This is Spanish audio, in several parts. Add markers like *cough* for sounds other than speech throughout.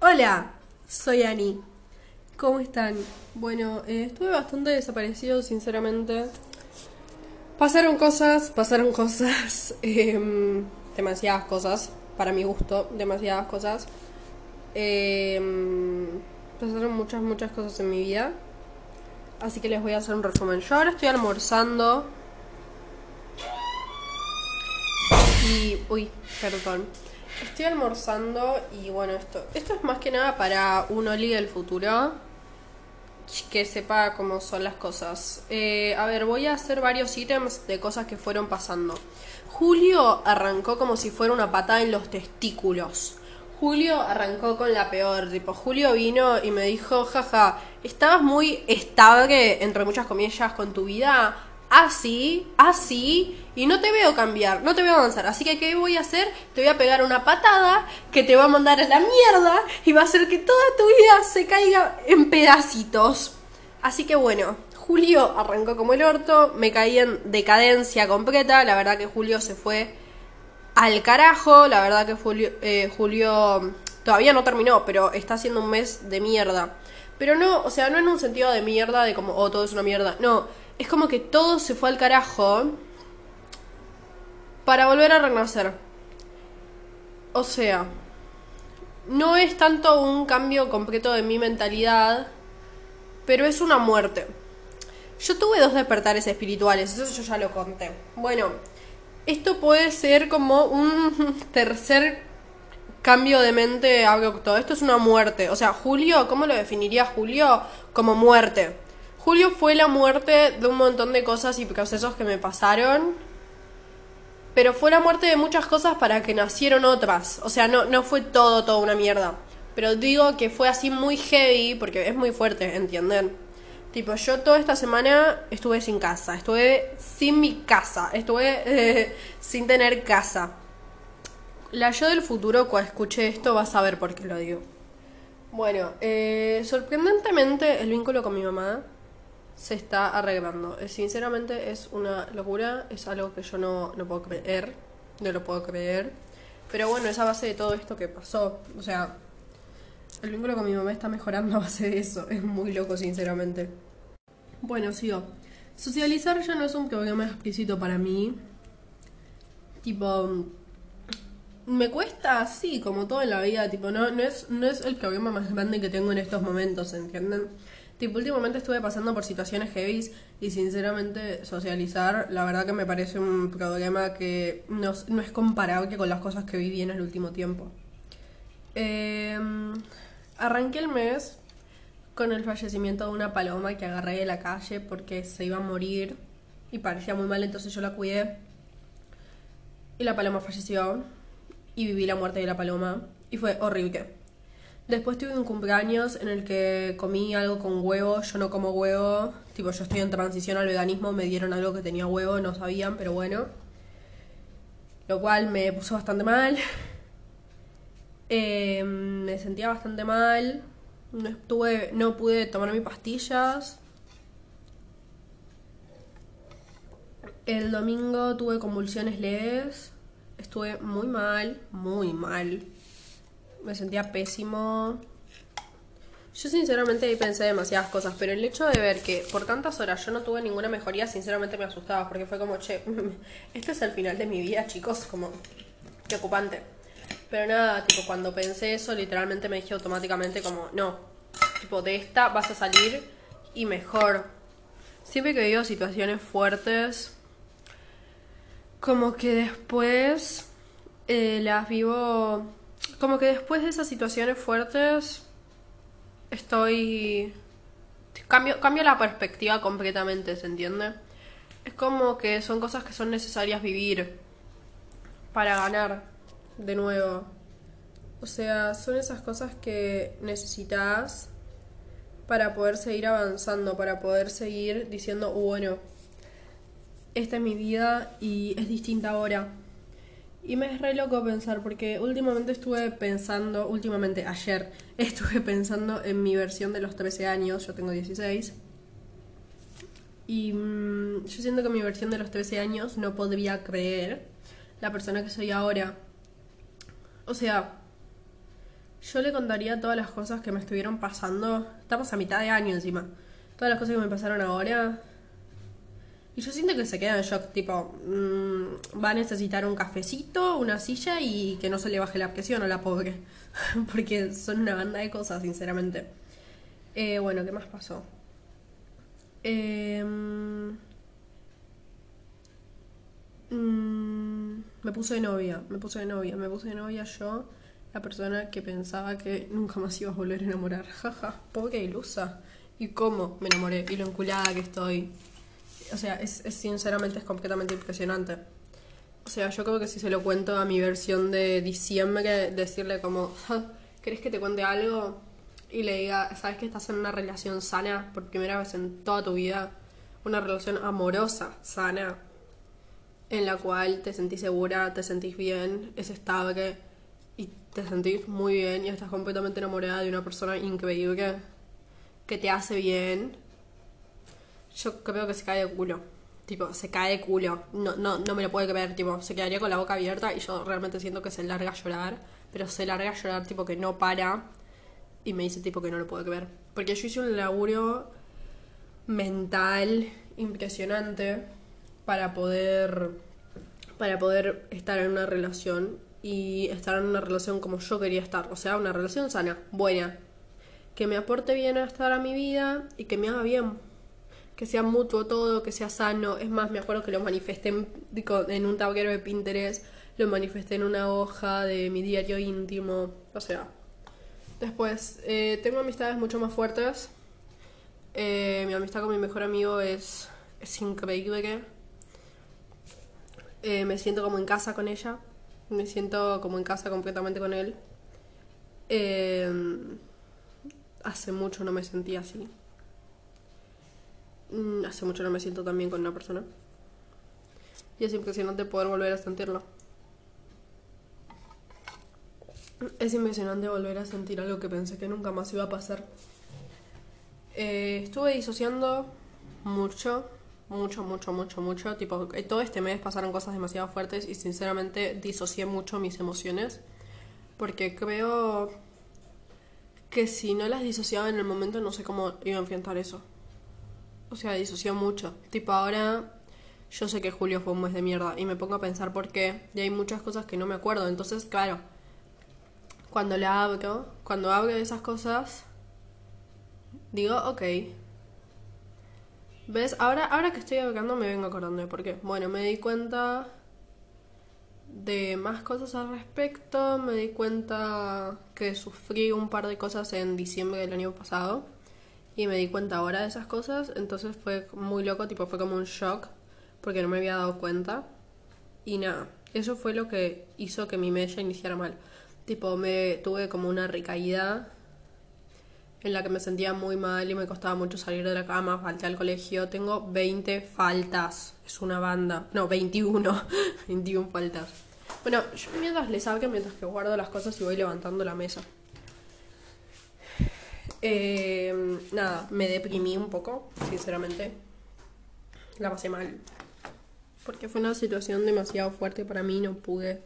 Hola, soy Ani. ¿Cómo están? Bueno, eh, estuve bastante desaparecido, sinceramente. Pasaron cosas, pasaron cosas, *laughs* em, demasiadas cosas, para mi gusto, demasiadas cosas. Em, pasaron muchas, muchas cosas en mi vida. Así que les voy a hacer un resumen. Yo ahora estoy almorzando. Y. Uy, perdón. Estoy almorzando y bueno, esto, esto es más que nada para un Oli del futuro que sepa cómo son las cosas. Eh, a ver, voy a hacer varios ítems de cosas que fueron pasando. Julio arrancó como si fuera una patada en los testículos. Julio arrancó con la peor, tipo, Julio vino y me dijo, jaja, estabas muy estable, entre muchas comillas, con tu vida, así, así, y no te veo cambiar, no te veo avanzar. Así que, ¿qué voy a hacer? Te voy a pegar una patada que te va a mandar a la mierda y va a hacer que toda tu vida se caiga en pedacitos. Así que bueno, Julio arrancó como el orto, me caí en decadencia completa, la verdad que Julio se fue al carajo, la verdad que Julio, eh, Julio todavía no terminó, pero está haciendo un mes de mierda. Pero no, o sea, no en un sentido de mierda, de como, oh, todo es una mierda. No, es como que todo se fue al carajo para volver a renacer. O sea, no es tanto un cambio completo de mi mentalidad, pero es una muerte. Yo tuve dos despertares espirituales, eso yo ya lo conté. Bueno, esto puede ser como un *laughs* tercer cambio de mente abrupto. Esto es una muerte. O sea, Julio, ¿cómo lo definiría Julio? Como muerte. Julio fue la muerte de un montón de cosas y procesos que me pasaron. Pero fue la muerte de muchas cosas para que nacieron otras. O sea, no, no fue todo, todo una mierda. Pero digo que fue así muy heavy, porque es muy fuerte, ¿entienden? Tipo, yo toda esta semana estuve sin casa, estuve sin mi casa, estuve eh, *laughs* sin tener casa. La yo del futuro, cuando escuche esto, va a saber por qué lo digo. Bueno, eh, sorprendentemente el vínculo con mi mamá se está arreglando. Eh, sinceramente es una locura, es algo que yo no, no puedo creer, no lo puedo creer. Pero bueno, es a base de todo esto que pasó. O sea, el vínculo con mi mamá está mejorando a base de eso. Es muy loco, sinceramente. Bueno, sigo. Socializar ya no es un problema explícito para mí. Tipo, me cuesta así, como todo en la vida. Tipo, no, no, es, no es el problema más grande que tengo en estos momentos, ¿entienden? Tipo, últimamente estuve pasando por situaciones heavy y sinceramente socializar, la verdad que me parece un problema que no, es comparable con las cosas que viví en el último tiempo. Eh, Arranqué el mes con el fallecimiento de una paloma que agarré de la calle porque se iba a morir y parecía muy mal, entonces yo la cuidé. Y la paloma falleció y viví la muerte de la paloma y fue horrible. Después tuve un cumpleaños en el que comí algo con huevo, yo no como huevo, tipo yo estoy en transición al veganismo, me dieron algo que tenía huevo, no sabían, pero bueno. Lo cual me puso bastante mal. Eh, me sentía bastante mal. No estuve, no pude tomar mis pastillas. El domingo tuve convulsiones leves. Estuve muy mal, muy mal. Me sentía pésimo. Yo sinceramente ahí pensé demasiadas cosas, pero el hecho de ver que por tantas horas yo no tuve ninguna mejoría, sinceramente me asustaba, porque fue como, che, *laughs* este es el final de mi vida, chicos, como preocupante. Pero nada, tipo, cuando pensé eso, literalmente me dije automáticamente como, no, tipo, de esta vas a salir y mejor. Siempre que vivo situaciones fuertes, como que después eh, las vivo, como que después de esas situaciones fuertes, estoy... Cambio, cambio la perspectiva completamente, ¿se entiende? Es como que son cosas que son necesarias vivir para ganar de nuevo. O sea, son esas cosas que necesitas para poder seguir avanzando, para poder seguir diciendo, uh, bueno, esta es mi vida y es distinta ahora. Y me es re loco pensar, porque últimamente estuve pensando, últimamente ayer, *laughs* estuve pensando en mi versión de los 13 años, yo tengo 16. Y mm, yo siento que mi versión de los 13 años no podría creer la persona que soy ahora. O sea, yo le contaría todas las cosas que me estuvieron pasando. Estamos a mitad de año encima. Todas las cosas que me pasaron ahora. Y yo siento que se queda en shock, tipo, mm, va a necesitar un cafecito, una silla y que no se le baje la presión a la pobre. *laughs* Porque son una banda de cosas, sinceramente. Eh, bueno, ¿qué más pasó? Em, mm, me puse de novia, me puse de novia, me puse de novia yo, la persona que pensaba que nunca más iba a volver a enamorar. *laughs* Jaja, pobre ilusa. ¿Y cómo me enamoré? Y lo enculada que estoy. O sea, es, es sinceramente es completamente impresionante. O sea, yo creo que si se lo cuento a mi versión de diciembre, decirle como, ¿querés que te cuente algo? Y le diga, ¿sabes que estás en una relación sana por primera vez en toda tu vida? Una relación amorosa, sana, en la cual te sentís segura, te sentís bien, es estable y te sentís muy bien y estás completamente enamorada de una persona increíble que te hace bien. Yo creo que se cae de culo. Tipo, se cae de culo. No, no, no me lo puede creer. Tipo, se quedaría con la boca abierta y yo realmente siento que se larga a llorar. Pero se larga a llorar, tipo, que no para. Y me dice, tipo, que no lo puede creer. Porque yo hice un laburo mental impresionante para poder para poder estar en una relación y estar en una relación como yo quería estar, o sea, una relación sana, buena, que me aporte bien a estar a mi vida y que me haga bien, que sea mutuo todo, que sea sano. Es más, me acuerdo que lo manifesté en, un tablero de Pinterest, lo manifesté en una hoja de mi diario íntimo. O sea, después, eh, tengo amistades mucho más fuertes. Eh, mi amistad con mi mejor amigo es, es increíble. Eh, me siento como en casa con ella. Me siento como en casa completamente con él. hace mucho no me sentía así. Mm, hace mucho no me siento tan bien con una persona. Y es impresionante poder volver a sentirlo. Es impresionante volver a sentir algo que pensé que nunca más iba a pasar. Eh, estuve disociando mucho, mucho, mucho, mucho, mucho. Tipo, eh, todo este mes pasaron cosas demasiado fuertes y sinceramente disocié mucho mis emociones. Porque creo que si no las disociaba en el momento no sé cómo iba a enfrentar eso. O sea, disoció mucho. Tipo, ahora yo sé que julio fue un mes de mierda y me pongo a pensar por qué. Y hay muchas cosas que no me acuerdo. Entonces, claro, cuando la abro, cuando hablo de esas cosas, digo, ok. ¿Ves? Ahora, ahora que estoy hablando me vengo acordando de por qué. Bueno, me di cuenta de más cosas al respecto. Me di cuenta que sufrí un par de cosas en diciembre del año pasado y me di cuenta ahora de esas cosas, entonces fue muy loco, tipo fue como un shock porque no me había dado cuenta y nada, eso fue lo que hizo que mi mes iniciara mal. Tipo, me tuve como una recaída en la que me sentía muy mal y me costaba mucho salir de la cama, falté al colegio, tengo 20 faltas, es una banda, no, 21, 21 *laughs* faltas. Bueno, yo mientras les hablo, mientras que guardo las cosas y voy levantando la mesa. Eh, nada, me deprimí un poco, sinceramente. La pasé mal. Porque fue una situación demasiado fuerte para mí, no pude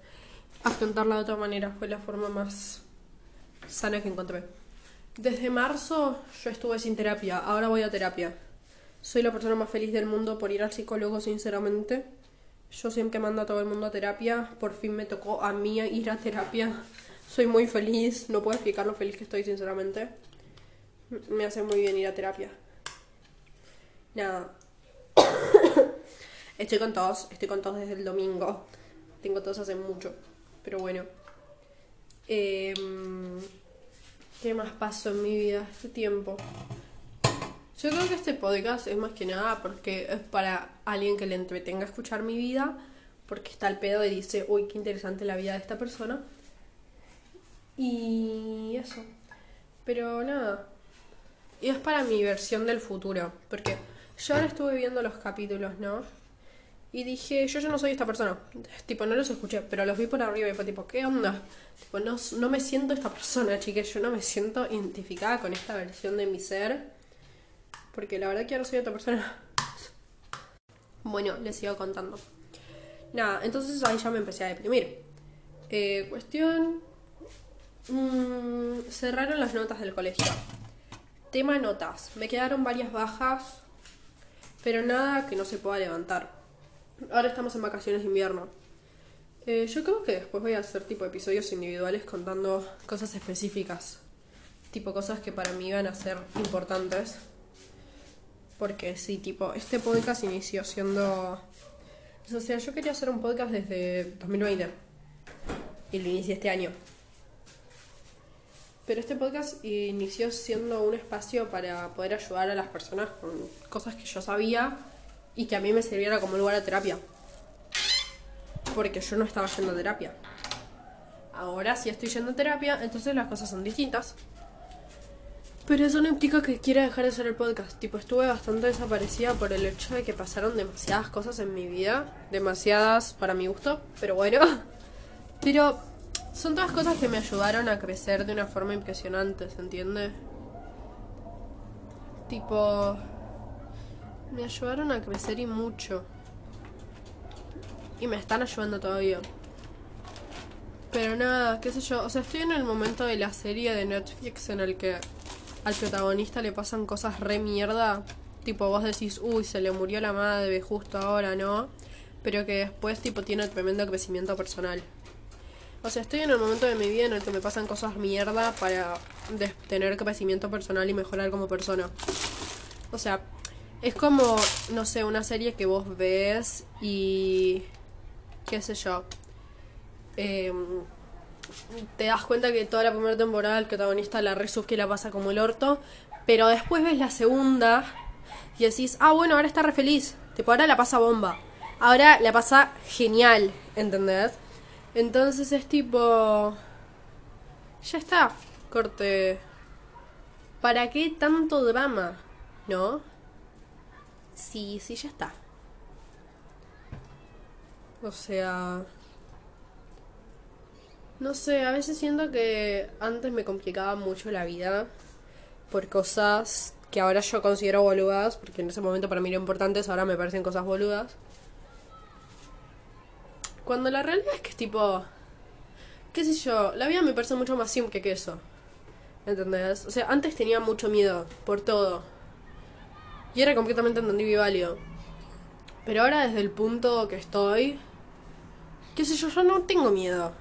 afrontarla de otra manera. Fue la forma más sana que encontré. Desde marzo yo estuve sin terapia, ahora voy a terapia. Soy la persona más feliz del mundo por ir al psicólogo, sinceramente. Yo siempre mando a todo el mundo a terapia, por fin me tocó a mí ir a terapia. Soy muy feliz, no puedo explicar lo feliz que estoy, sinceramente. Me hace muy bien ir a terapia. Nada. *coughs* estoy con todos, estoy con todos desde el domingo. Tengo todos hace mucho. Pero bueno. Em, ¿Qué más pasó en mi vida este tiempo? Yo creo que este podcast es más que nada porque es para alguien que le entretenga escuchar mi vida, porque está al pedo y dice, uy, qué interesante la vida de esta persona. Y eso. Pero nada, y es para mi versión del futuro. Porque yo ahora estuve viendo los capítulos, ¿no? Y dije, yo ya no soy esta persona. Tipo, no los escuché, pero los vi por arriba y fue tipo, ¿qué onda? Tipo, no, no me siento esta persona, chiques. Yo no me siento identificada con esta versión de mi ser. Porque la verdad que ahora soy otra persona. Bueno, les sigo contando. Nada, entonces ahí ya me empecé a deprimir. Eh, cuestión. Mm, cerraron las notas del colegio. Tema notas. Me quedaron varias bajas, pero nada que no se pueda levantar. Ahora estamos en vacaciones de invierno. Eh, yo creo que después voy a hacer tipo episodios individuales contando cosas específicas. Tipo cosas que para mí van a ser importantes. Porque sí, tipo, este podcast inició siendo... O sea, yo quería hacer un podcast desde 2020. Y lo inicié este año. Pero este podcast inició siendo un espacio para poder ayudar a las personas con cosas que yo sabía y que a mí me sirviera como lugar de terapia. Porque yo no estaba yendo a terapia. Ahora sí estoy yendo a terapia, entonces las cosas son distintas. Pero eso no implica que quiera dejar de hacer el podcast. Tipo, estuve bastante desaparecida por el hecho de que pasaron demasiadas cosas en mi vida. Demasiadas para mi gusto, pero bueno. *laughs* Pero son todas cosas que me ayudaron a crecer de una forma impresionante, ¿se entiende? Tipo, me ayudaron a crecer y mucho. Y me están ayudando todavía. Pero nada, qué sé yo, o sea, estoy en el momento de la serie de Netflix en el que al protagonista le pasan cosas re mierda. Tipo, vos decís, uy, se le murió la madre justo ahora, ¿no? Pero que después, tipo, tiene tremendo crecimiento personal. O sea, estoy en el momento de mi vida en el que me pasan cosas mierda para tener crecimiento personal y mejorar como persona. O sea, es como, no sé, una serie que vos ves y... qué sé yo. Em, te das cuenta que toda la primera temporada el protagonista la resuf que la pasa como el orto. Pero después ves la segunda y decís, ah, bueno, ahora está re feliz. Tipo, ahora la pasa bomba. Ahora la pasa genial, ¿entendés? Entonces es tipo... Ya está, corte. ¿Para qué tanto drama? ¿No? Sí, sí, ya está. O sea... No sé, a veces siento que antes me complicaba mucho la vida por cosas que ahora yo considero boludas, porque en ese momento para mí eran importantes, ahora me parecen cosas boludas. Cuando la realidad es que es tipo. ¿Qué sé yo? La vida me parece mucho más simple que eso. ¿Entendés? O sea, antes tenía mucho miedo por todo. Y era completamente entendido y válido. Pero ahora, desde el punto que estoy. ¿Qué sé yo? Yo no tengo miedo.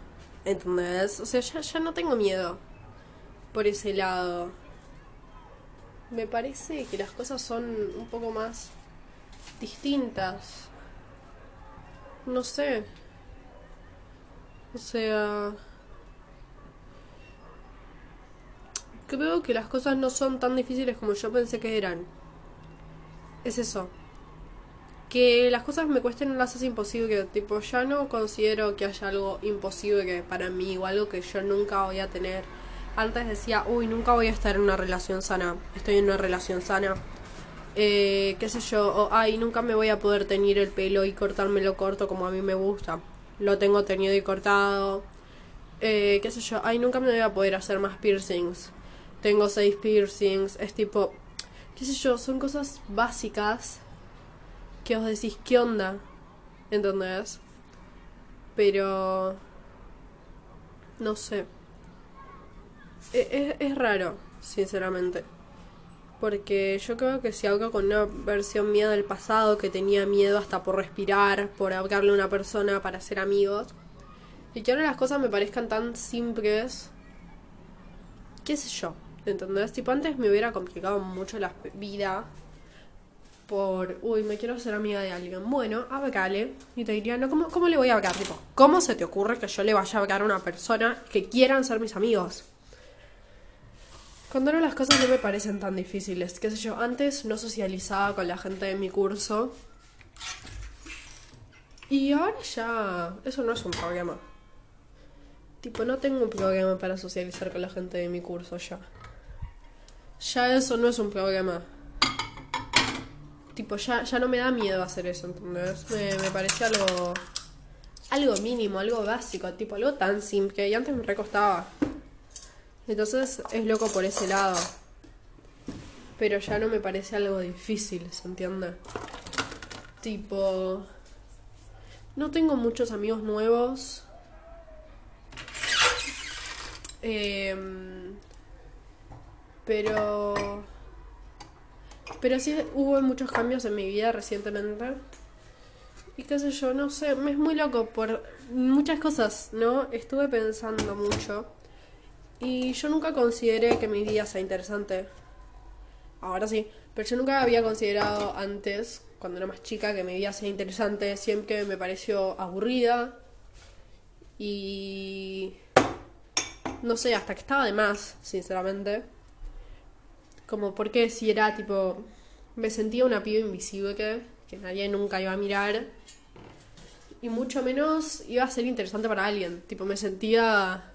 ¿Entendés? O sea, ya, ya no tengo miedo. Por ese lado. Me parece que las cosas son un poco más distintas. No sé. O sea... Creo que las cosas no son tan difíciles como yo pensé que eran. Es eso. Que las cosas me cuesten no las hace imposible. Tipo, ya no considero que haya algo imposible para mí o algo que yo nunca voy a tener. Antes decía, uy, nunca voy a estar en una relación sana. Estoy en una relación sana. Eh, qué sé yo, o ay, nunca me voy a poder teñir el pelo y cortármelo corto como a mí me gusta lo tengo tenido y cortado. Eh, qué sé yo, ay, nunca me voy a poder hacer más piercings. Tengo seis piercings. Es tipo, qué sé yo, son cosas básicas que os decís, ¿qué onda? ¿Entendés? Pero... No sé. E-, es, es raro, sinceramente. Porque yo creo que si hago con una versión mía del pasado que tenía miedo hasta por respirar, por hablarle a una persona para ser amigos, y que ahora las cosas me parezcan tan simples, qué sé yo, ¿entendés? Tipo, antes me hubiera complicado mucho la vida por, uy, me quiero ser amiga de alguien. Bueno, háblale. Y te diría, no, ¿cómo, ¿cómo le voy a hablar? Tipo, ¿cómo se te ocurre que yo le vaya a hablar a una persona que quieran ser mis amigos? Cuando ahora las cosas no me parecen tan difíciles, qué sé yo, antes no socializaba con la gente de mi curso. Y ahora ya, eso no es un problema. Tipo, no tengo un problema para socializar con la gente de mi curso ya. Ya eso no es un problema. Tipo, ya, ya no me da miedo hacer eso, ¿entendés? Me, me parece algo... Algo mínimo, algo básico, tipo algo tan simple. Y antes me recostaba. Entonces es loco por ese lado. Pero ya no me parece algo difícil, ¿se entiende? Tipo... No tengo muchos amigos nuevos. Em, pero. Pero sí hubo muchos cambios en mi vida recientemente. Y qué sé yo, no sé, me es muy loco por muchas cosas, ¿no? Estuve pensando mucho. Y yo nunca consideré que mi vida sea interesante. Ahora sí, pero yo nunca había considerado antes, cuando era más chica, que mi vida sea interesante. Siempre me pareció aburrida. Y no sé, hasta que estaba de más, sinceramente. Como porque si era tipo. Me sentía una piba invisible que, que nadie nunca iba a mirar. Y mucho menos iba a ser interesante para alguien. Tipo, me sentía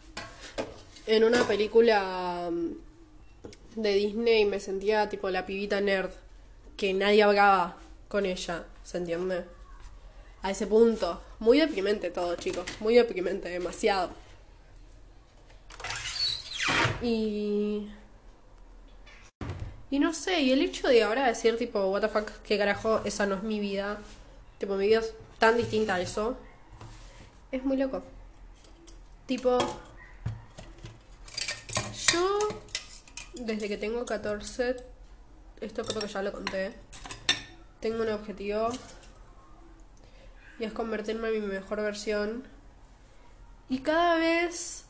en una película mm, de Disney, me sentía tipo la pibita nerd. Que nadie hablaba con ella, ¿se entiende? A ese punto. Muy deprimente todo, chicos. Muy deprimente, demasiado. Y. Y no sé, y el hecho de ahora decir, tipo, what the fuck, qué carajo, esa no es mi vida. Tipo, mi vida es tan distinta a eso. Es muy loco. Tipo. Desde que tengo 14. Esto creo que ya lo conté. Tengo un objetivo. Y es convertirme en mi mejor versión. Y cada vez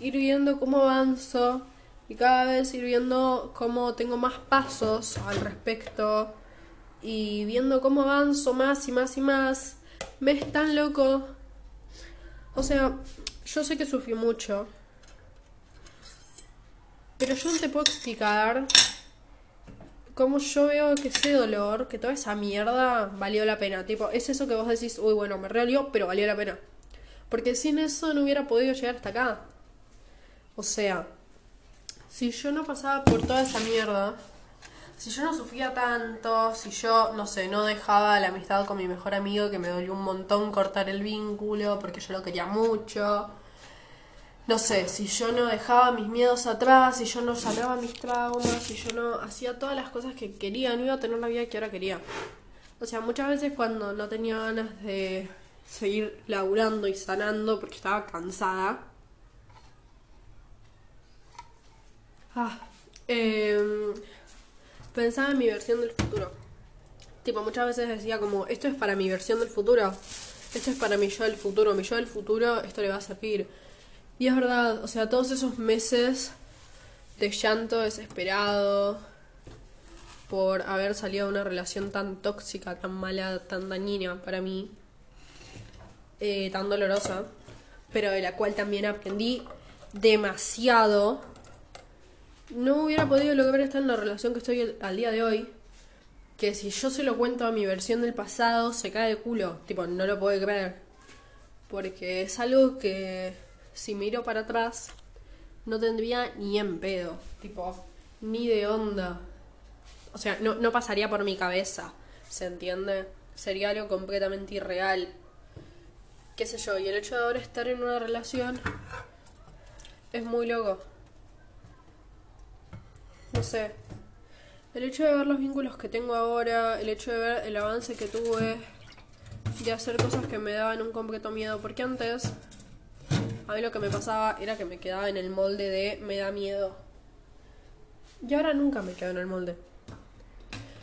ir viendo cómo avanzo y cada vez ir viendo cómo tengo más pasos al respecto y viendo cómo avanzo más y más y más. Me es tan loco. O sea, yo sé que sufrí mucho. Pero yo no te puedo explicar cómo yo veo que ese dolor, que toda esa mierda valió la pena. Tipo, es eso que vos decís, uy, bueno, me realió, pero valió la pena. Porque sin eso no hubiera podido llegar hasta acá. O sea, si yo no pasaba por toda esa mierda, si yo no sufría tanto, si yo, no sé, no dejaba la amistad con mi mejor amigo, que me dolió un montón cortar el vínculo porque yo lo quería mucho, no sé, si yo no dejaba mis miedos atrás, si yo no sanaba mis traumas, si yo no hacía todas las cosas que quería, no iba a tener la vida que ahora quería. O sea, muchas veces cuando no tenía ganas de seguir laburando y sanando porque estaba cansada, Ah, eh, pensaba en mi versión del futuro. Tipo, muchas veces decía como, esto es para mi versión del futuro. Esto es para mi yo del futuro. Mi yo del futuro, esto le va a servir. Y es verdad, o sea, todos esos meses de llanto desesperado por haber salido de una relación tan tóxica, tan mala, tan dañina para mí, eh, tan dolorosa, pero de la cual también aprendí demasiado no hubiera podido lograr estar en la relación que estoy al día de hoy. Que si yo se lo cuento a mi versión del pasado, se cae de culo. Tipo, no lo puedo creer. Porque es algo que si miro para atrás, no tendría ni en pedo. Tipo, ni de onda. O sea, no, no pasaría por mi cabeza. ¿Se entiende? Sería algo completamente irreal. Qué sé yo, y el hecho de ahora estar en una relación es muy loco no sé, el hecho de ver los vínculos que tengo ahora, el hecho de ver el avance que tuve, de hacer cosas que me daban un completo miedo, porque antes a mí lo que me pasaba era que me quedaba en el molde de me da miedo. Y ahora nunca me quedo en el molde.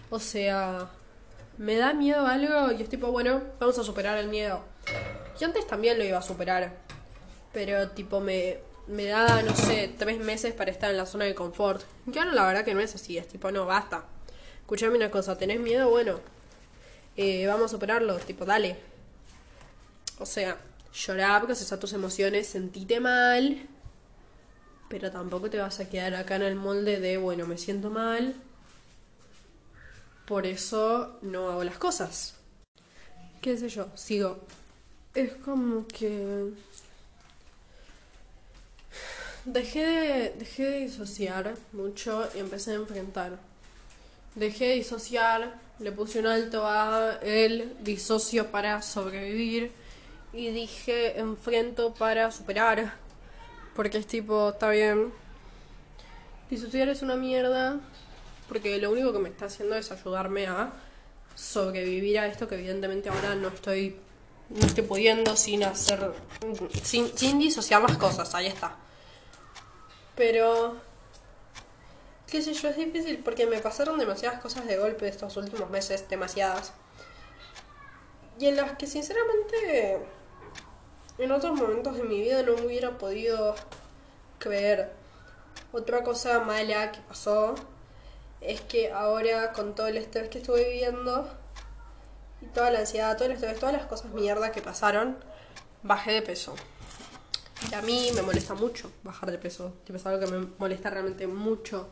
O sea, me da miedo algo y es tipo, bueno, vamos a superar el miedo. Y antes también lo iba a superar. Pero tipo me, me da, no sé, tres meses para estar en la zona de confort. Y ahora la verdad que no es así, es tipo, no, basta. Escuchame una cosa, ¿tenés miedo? Bueno, eh, vamos a superarlo, tipo, dale. O sea, llorar, procesar tus emociones, sentite mal, pero tampoco te vas a quedar acá en el molde de, bueno, me siento mal, por eso no hago las cosas. ¿Qué sé yo? Sigo. Es como que Dejé de, dejé de disociar mucho y empecé a enfrentar. Dejé de disociar, le puse un alto a el disocio para sobrevivir y dije enfrento para superar. Porque es tipo, está bien. Disociar es una mierda porque lo único que me está haciendo es ayudarme a sobrevivir a esto que evidentemente ahora no estoy no estoy pudiendo sin hacer sin, sin disociar las cosas, ahí está. Pero, qué sé yo, es difícil porque me pasaron demasiadas cosas de golpe estos últimos meses, demasiadas. Y en las que sinceramente en otros momentos de mi vida no hubiera podido creer. Otra cosa mala que pasó es que ahora con todo el estrés que estuve viviendo y toda la ansiedad, todo el estrés, todas las cosas mierda que pasaron, bajé de peso. Y a mí me molesta mucho bajar de peso. es algo que me molesta realmente mucho.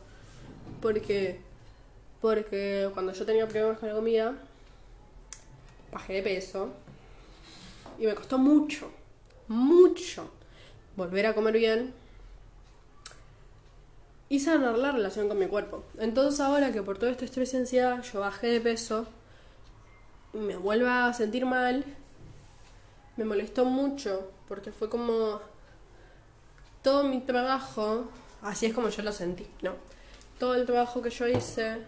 Porque, porque cuando yo tenía problemas con la comida, bajé de peso. Y me costó mucho, mucho volver a comer bien y sanar la relación con mi cuerpo. Entonces ahora que por todo este estrés y ansiedad yo bajé de peso, me vuelvo a sentir mal, me molestó mucho porque fue como todo mi trabajo, así es como yo lo sentí, ¿no? Todo el trabajo que yo hice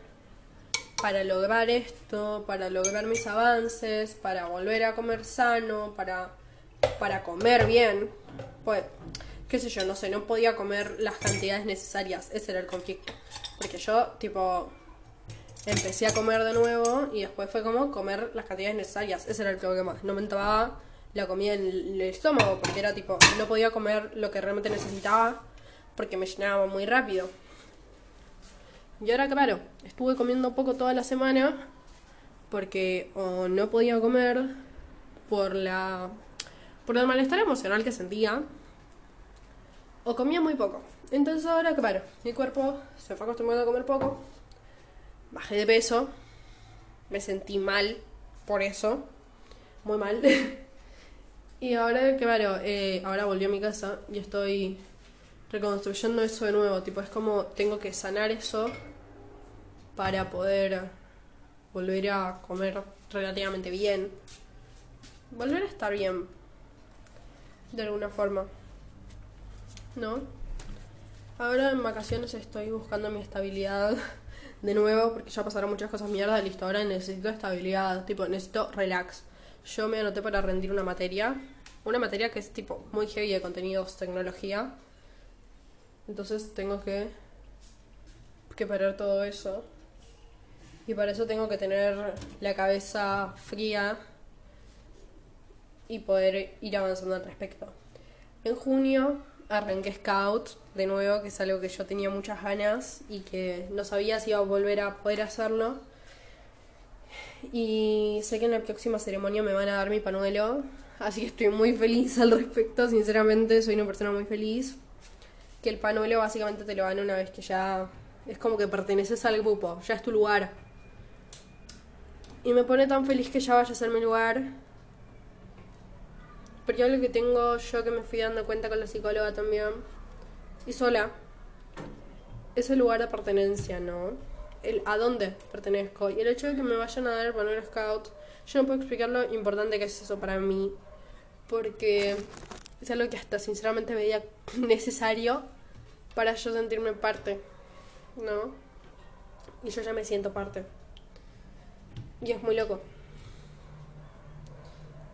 para lograr esto, para lograr mis avances, para volver a comer sano, para, para comer bien, pues qué sé yo, no sé, no podía comer las cantidades necesarias. Ese era el conflicto. Porque yo, tipo, empecé a comer de nuevo y después fue como comer las cantidades necesarias. Ese era el problema. No me entraba la comida en el estómago porque era tipo, no podía comer lo que realmente necesitaba porque me llenaba muy rápido. Y ahora, claro, estuve comiendo poco toda la semana porque o no podía comer por la por el malestar emocional que sentía o comía muy poco. Entonces ahora, claro, mi cuerpo se fue acostumbrando a comer poco, bajé de peso, me sentí mal por eso, muy mal. *laughs* y ahora, claro, eh, ahora volví a mi casa y estoy reconstruyendo eso de nuevo, tipo, es como tengo que sanar eso para poder volver a comer relativamente bien, volver a estar bien, de alguna forma. ¿no? Ahora en vacaciones estoy buscando mi estabilidad de nuevo porque ya pasaron muchas cosas mierda, listo, ahora necesito estabilidad, tipo, necesito relax. Yo me anoté para rendir una materia, una materia que es tipo muy heavy de contenidos, tecnología. Entonces tengo que que parar todo eso. Y para eso tengo que tener la cabeza fría y poder ir avanzando al respecto. En junio arranqué Scout de nuevo, que es algo que yo tenía muchas ganas y que no sabía si iba a volver a poder hacerlo. Y sé que en la próxima ceremonia me van a dar mi panuelo, así que estoy muy feliz al respecto, sinceramente soy una persona muy feliz. Que el panuelo básicamente te lo dan una vez que ya es como que perteneces al grupo, ya es tu lugar. Y me pone tan feliz que ya vaya a ser mi lugar porque algo que tengo yo que me fui dando cuenta con la psicóloga también, y sola, es el lugar de pertenencia, ¿no? El a dónde pertenezco. Y el hecho de que me vayan a dar el panel scout, yo no puedo explicar lo importante que es eso para mí. Porque es algo que hasta sinceramente veía *laughs* necesario para yo sentirme parte, ¿no? Y yo ya me siento parte. Y es muy loco.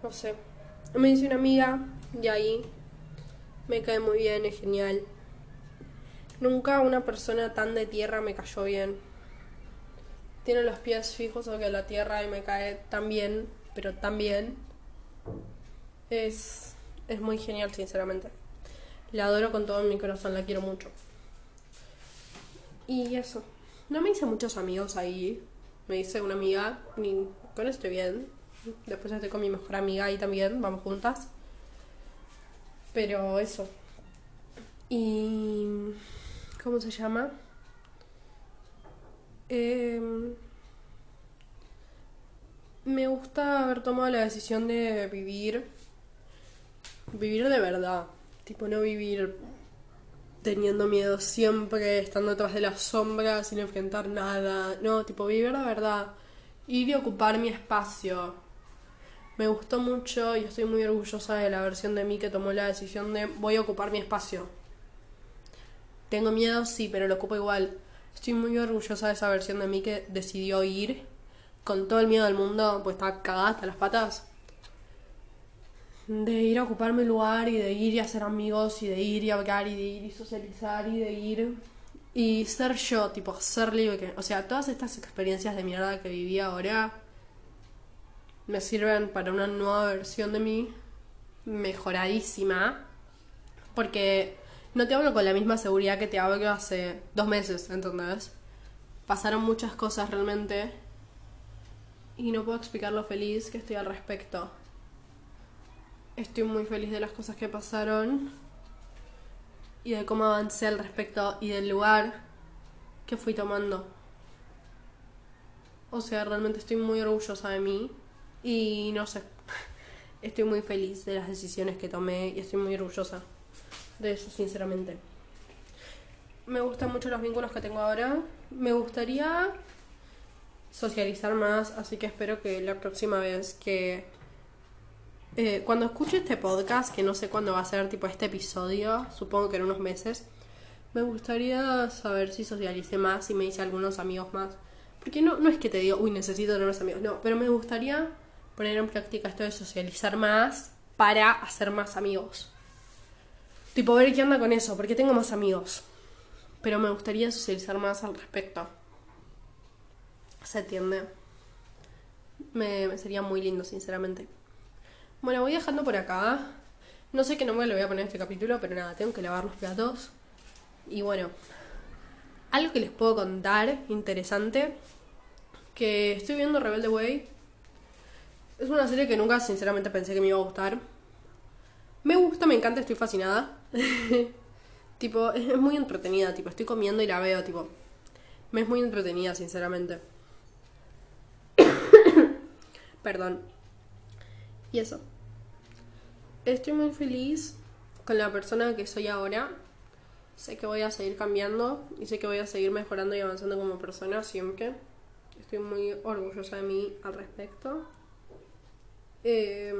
No sé. Me dice una amiga y ahí me cae muy bien, es genial. Nunca una persona tan de tierra me cayó bien. Tiene los pies fijos sobre la tierra y me cae tan bien, pero tan bien. Es, es muy genial, sinceramente. La adoro con todo mi corazón, la quiero mucho. Y eso. No me hice muchos amigos ahí. Me hice una amiga, ni con estoy bien. Después estoy con mi mejor amiga ahí también, vamos juntas. Pero eso. Y... ¿Cómo se llama? Em, me gusta haber tomado la decisión de vivir. Vivir de verdad. Tipo, no vivir teniendo miedo siempre, estando detrás de las sombras, sin enfrentar nada. No, tipo, vivir de verdad. Ir y ocupar mi espacio me gustó mucho y estoy muy orgullosa de la versión de mí que tomó la decisión de voy a ocupar mi espacio. Tengo miedo, sí, pero lo ocupo igual. Estoy muy orgullosa de esa versión de mí que decidió ir con todo el miedo del mundo, pues estaba cagada hasta las patas. de ir a ocuparme el lugar y de ir y hacer amigos y de ir y hablar y de ir y socializar y de ir y ser yo, tipo, ser libre. O sea, todas estas experiencias de mierda que viví ahora me sirven para una nueva versión de mí, mejoradísima, porque no te hablo con la misma seguridad que te hablo hace dos meses, ¿entendés? Pasaron muchas cosas realmente y no puedo explicar lo feliz que estoy al respecto. Estoy muy feliz de las cosas que pasaron y de cómo avancé al respecto y del lugar que fui tomando. O sea, realmente estoy muy orgullosa de mí y no sé, estoy muy feliz de las decisiones que tomé y estoy muy orgullosa de eso, sinceramente. Me gustan mucho los vínculos que tengo ahora. Me gustaría socializar más, así que espero que la próxima vez que... Eh, cuando escuche este podcast, que no sé cuándo va a ser tipo este episodio, supongo que en unos meses, me gustaría saber si socialicé más, si me hice algunos amigos más. Porque no, no es que te diga, uy, necesito tener más amigos, no, pero me gustaría poner en práctica esto de socializar más para hacer más amigos. Tipo, ver qué anda con eso, porque tengo más amigos. Pero me gustaría socializar más al respecto. Se entiende. Me, sería muy lindo, sinceramente. Bueno, voy dejando por acá. No sé qué nombre le voy a poner a este capítulo, pero nada, tengo que lavar los platos. Y bueno, algo que les puedo contar interesante, que estoy viendo Rebelde Way. Es una serie que nunca sinceramente pensé que me iba a gustar. Me gusta, me encanta, estoy fascinada. *laughs* tipo, es, muy entretenida, tipo, estoy comiendo y la veo, tipo. Me es muy entretenida, sinceramente. *coughs* Perdón. Y eso. Estoy muy feliz con la persona que soy ahora. Sé que voy a seguir cambiando y sé que voy a seguir mejorando y avanzando como persona siempre. Estoy muy orgullosa de mí al respecto. Eh,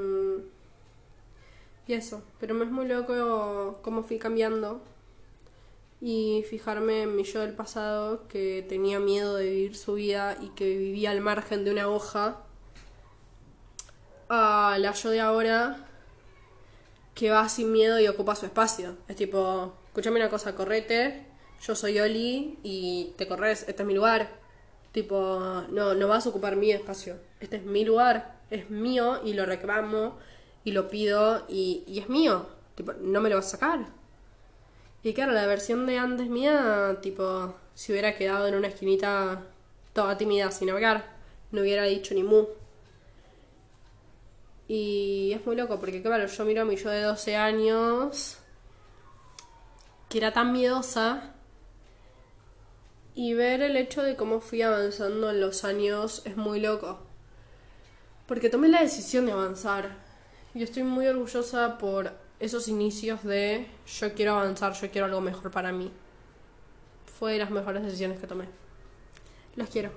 y eso, pero me es muy loco cómo fui cambiando y fijarme en mi yo del pasado que tenía miedo de vivir su vida y que vivía al margen de una hoja a la yo de ahora que va sin miedo y ocupa su espacio. Es tipo, escúchame una cosa, correte, yo soy Oli y te corres, este es mi lugar. Tipo, no, no vas a ocupar mi espacio, este es mi lugar, es mío y lo reclamo y lo pido y, y es mío. Tipo, no me lo vas a sacar. Y claro, la versión de antes mía, tipo, si hubiera quedado en una esquinita toda tímida sin hablar, no hubiera dicho ni mu. Y es muy loco porque, claro, yo miro a mi yo de 12 años, que era tan miedosa, y ver el hecho de cómo fui avanzando en los años es muy loco. Porque tomé la decisión de avanzar. Y estoy muy orgullosa por esos inicios de yo quiero avanzar, yo quiero algo mejor para mí. Fue de las mejores decisiones que tomé. Los quiero.